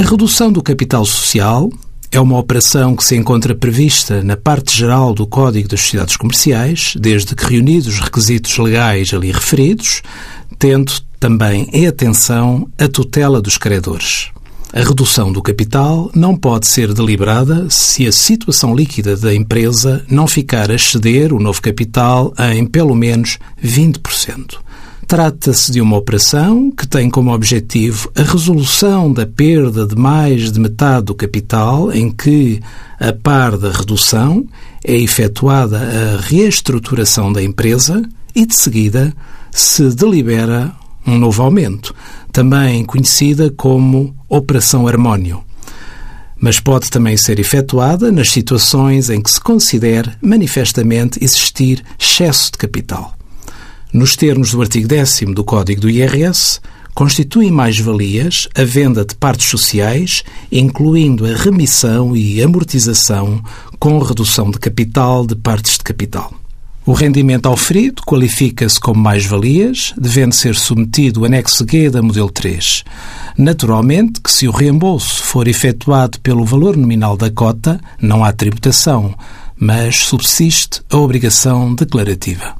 A redução do capital social é uma operação que se encontra prevista na parte geral do Código das Sociedades Comerciais, desde que reunidos os requisitos legais ali referidos, tendo também em atenção a tutela dos credores. A redução do capital não pode ser deliberada se a situação líquida da empresa não ficar a exceder o novo capital em pelo menos 20%. Trata-se de uma operação que tem como objetivo a resolução da perda de mais de metade do capital, em que, a par da redução, é efetuada a reestruturação da empresa e, de seguida, se delibera um novo aumento, também conhecida como Operação Harmónio. Mas pode também ser efetuada nas situações em que se considere manifestamente existir excesso de capital. Nos termos do artigo 10 do Código do IRS, constituem mais-valias a venda de partes sociais, incluindo a remissão e amortização com redução de capital de partes de capital. O rendimento auferido qualifica-se como mais-valias, devendo ser submetido o anexo G da modelo 3. Naturalmente que se o reembolso for efetuado pelo valor nominal da cota, não há tributação, mas subsiste a obrigação declarativa.